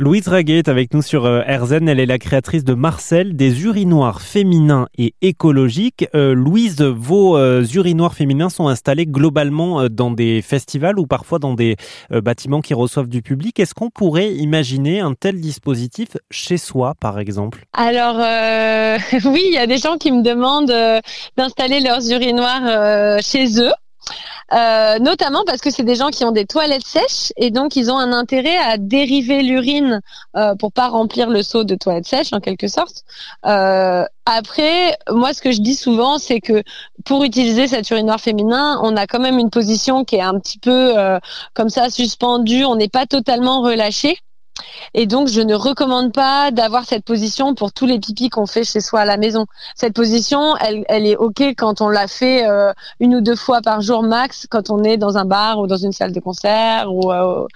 Louise Raguet est avec nous sur euh, RZN. Elle est la créatrice de Marcel, des urinoirs féminins et écologiques. Euh, Louise, vos euh, urinoirs féminins sont installés globalement dans des festivals ou parfois dans des bâtiments qui reçoivent du public. Est-ce qu'on pourrait imaginer un tel dispositif chez soi, par exemple? Alors, oui, il y a des gens qui me demandent d'installer leurs urinoirs chez eux. Euh, notamment parce que c'est des gens qui ont des toilettes sèches et donc ils ont un intérêt à dériver l'urine euh, pour pas remplir le seau de toilettes sèches en quelque sorte. Euh, après, moi ce que je dis souvent c'est que pour utiliser cet urinoir féminin, on a quand même une position qui est un petit peu euh, comme ça suspendue, on n'est pas totalement relâché. Et donc, je ne recommande pas d'avoir cette position pour tous les pipis qu'on fait chez soi à la maison. Cette position, elle, elle est OK quand on l'a fait euh, une ou deux fois par jour max, quand on est dans un bar ou dans une salle de concert ou euh,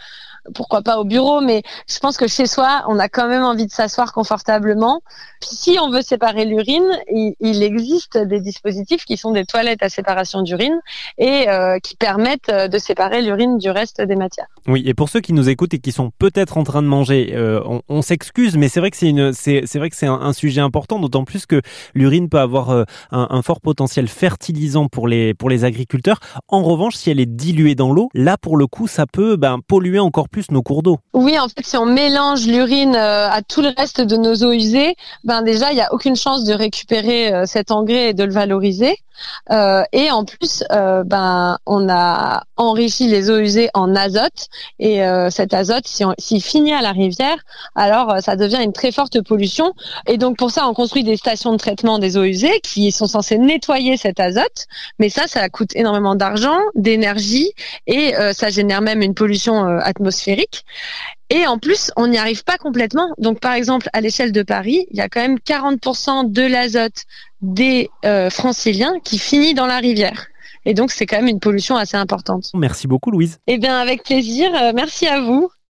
pourquoi pas au bureau, mais je pense que chez soi, on a quand même envie de s'asseoir confortablement. si on veut séparer l'urine, il, existe des dispositifs qui sont des toilettes à séparation d'urine et euh, qui permettent euh, de séparer l'urine du reste des matières. Oui, et pour ceux qui nous écoutent et qui sont peut-être en train de manger, euh, on, s'excuse, mais c'est vrai que c'est un, sujet important, d'autant plus que l'urine peut avoir un, fort potentiel fertilisant pour les pour les agriculteurs. En revanche, si elle est diluée dans l'eau, là pour le coup, ça peut ben, polluer encore plus nos cours d'eau. Oui, en fait, si on mélange l'urine euh, à tout le reste de nos eaux usées, ben déjà, il n'y a aucune chance de récupérer euh, cet engrais et de le valoriser. Euh, et en plus, ben on a enrichi les eaux usées en azote et cet azote, s'il finit à la rivière, alors ça devient une très forte pollution. Et donc pour ça, on construit des stations de traitement des eaux usées qui sont censées nettoyer cet azote. Mais ça, ça coûte énormément d'argent, d'énergie et ça génère même une pollution atmosphérique et en plus, on n'y arrive pas complètement. Donc, par exemple, à l'échelle de Paris, il y a quand même 40% de l'azote des euh, franciliens qui finit dans la rivière. Et donc, c'est quand même une pollution assez importante. Merci beaucoup, Louise. Eh bien, avec plaisir. Euh, merci à vous.